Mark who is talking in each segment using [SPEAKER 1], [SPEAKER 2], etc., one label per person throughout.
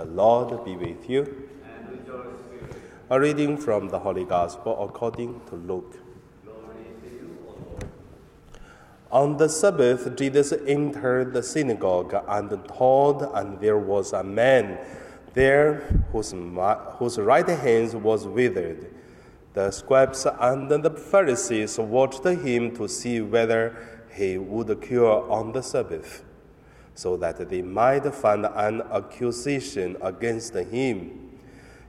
[SPEAKER 1] The Lord be with you. A reading from the Holy Gospel according to Luke. On the Sabbath, Jesus entered the synagogue and taught, and there was a man there whose, whose right hand was withered. The scribes and the Pharisees watched him to see whether he would cure on the Sabbath, so that they might find an accusation against him.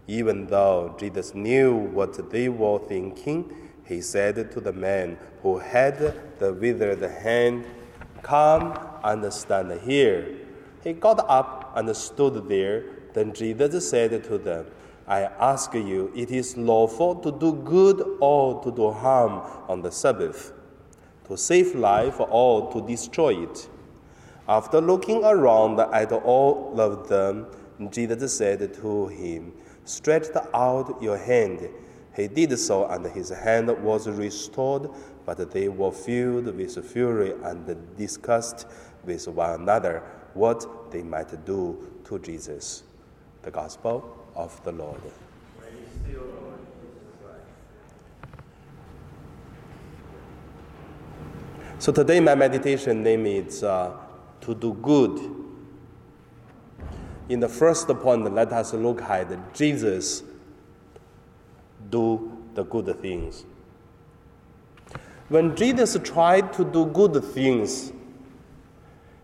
[SPEAKER 1] Even though Jesus knew what they were thinking, he said to the man who had the withered hand, Come and stand here. He got up and stood there. Then Jesus said to them, I ask you, it is lawful to do good or to do harm on the Sabbath, to save life or to destroy it. After looking around at all of them, Jesus said to him, Stretch out your hand. He did so, and his hand was restored, but they were filled with fury and discussed with one another what they might do to Jesus. The Gospel of the Lord. So today my meditation name is uh, to do good. In the first point, let us look at Jesus do the good things. When Jesus tried to do good things,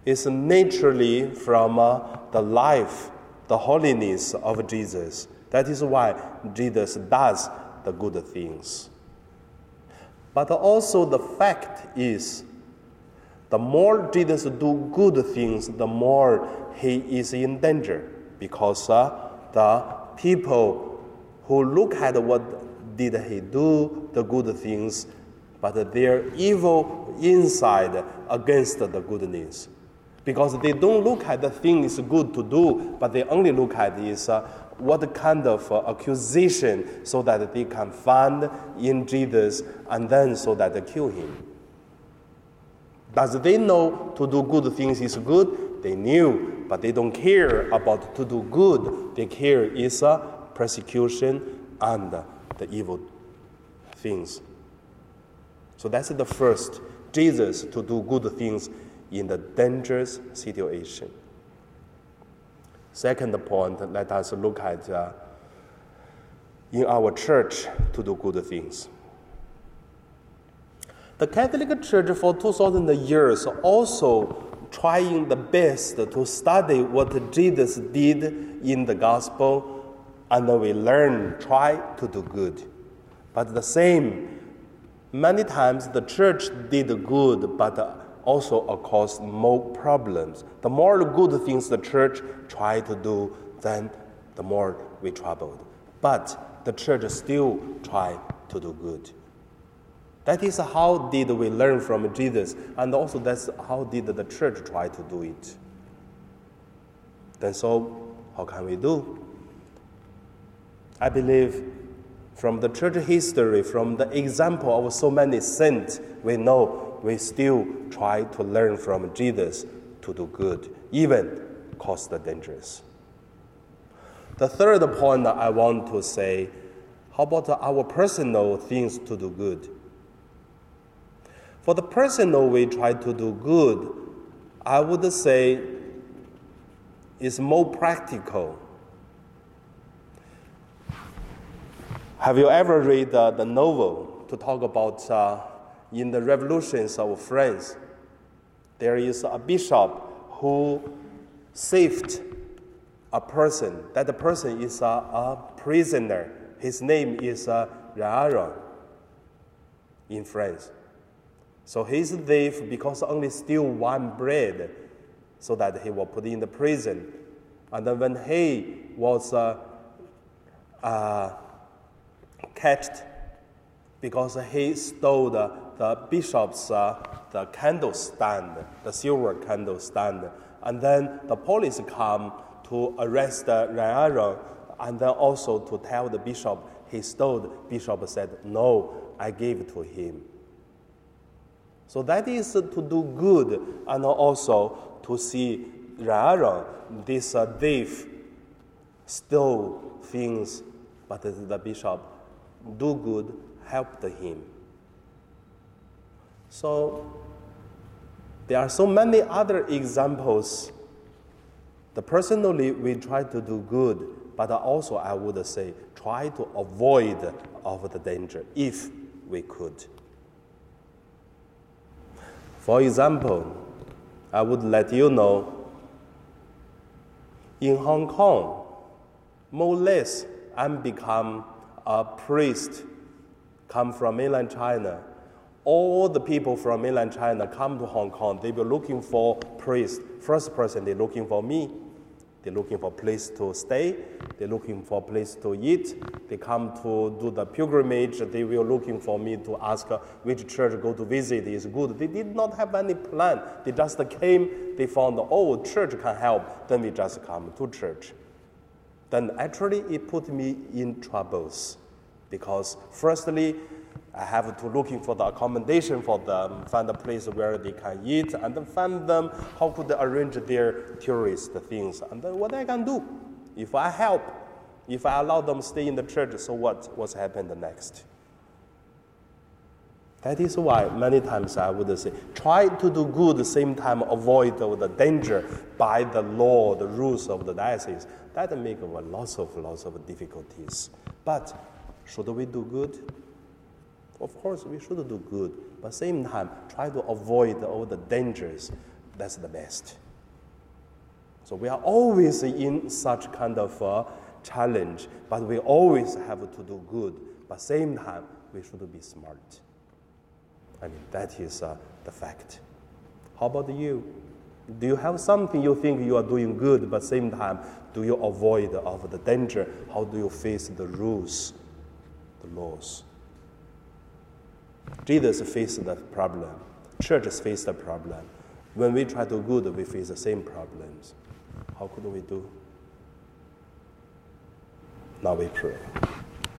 [SPEAKER 1] it's naturally from uh, the life the holiness of Jesus. That is why Jesus does the good things. But also the fact is, the more Jesus do good things, the more he is in danger, because uh, the people who look at what did he do, the good things, but they're evil inside against the goodness because they don't look at the thing is good to do, but they only look at is uh, what kind of uh, accusation so that they can find in Jesus and then so that they kill him. Does they know to do good things is good? They knew, but they don't care about to do good. They care is uh, persecution and the evil things. So that's the first. Jesus to do good things in the dangerous situation. Second point, let us look at uh, in our church to do good things. The Catholic Church for 2000 years also trying the best to study what Jesus did in the gospel and we learn, try to do good. But the same, many times the church did good, but also caused more problems. The more good things the church try to do, then the more we troubled. But the church still try to do good. That is how did we learn from Jesus, and also that's how did the church try to do it. Then so, how can we do? I believe from the church history, from the example of so many saints, we know we still try to learn from Jesus to do good, even cause the dangers. The third point that I want to say how about our personal things to do good? For the personal we try to do good, I would say is more practical. Have you ever read uh, the novel to talk about uh, in the revolutions of France, there is a bishop who saved a person. That person is a, a prisoner. His name is uh, Rara in France. So he's a thief because only steal one bread, so that he was put in the prison. And then when he was uh, uh, catched because he stole the the bishop's uh, the candle stand, the silver candle stand, and then the police come to arrest uh, and then also to tell the bishop he stole. Bishop said, "No, I gave to him." So that is to do good and also to see Ryan, this uh, thief, stole things, but the bishop do good, helped him. So there are so many other examples. The personally we try to do good, but also I would say try to avoid of the danger if we could. For example, I would let you know in Hong Kong, more or less, I'm become a priest, come from mainland China. All the people from mainland China come to Hong Kong. They were looking for priest. First person, they're looking for me. They're looking for a place to stay. They're looking for a place to eat. They come to do the pilgrimage. They were looking for me to ask uh, which church go to visit is good. They did not have any plan. They just came. They found, oh, church can help. Then we just come to church. Then actually it put me in troubles because firstly, I have to looking for the accommodation for them, find a place where they can eat, and then find them how could they arrange their tourist things, and then what I can do. If I help, if I allow them stay in the church, so what? What's happened next? That is why many times I would say, try to do good, same time avoid the danger by the law, the rules of the diocese. That make lots of lots of difficulties. But should we do good? Of course, we should do good, but same time, try to avoid all the dangers. That's the best. So we are always in such kind of a challenge, but we always have to do good. But same time, we should be smart. I mean, that is uh, the fact. How about you? Do you have something you think you are doing good, but same time, do you avoid of the danger? How do you face the rules, the laws? Jesus faced the problem. Churches face the problem. When we try to do good, we face the same problems. How could we do? Now we pray.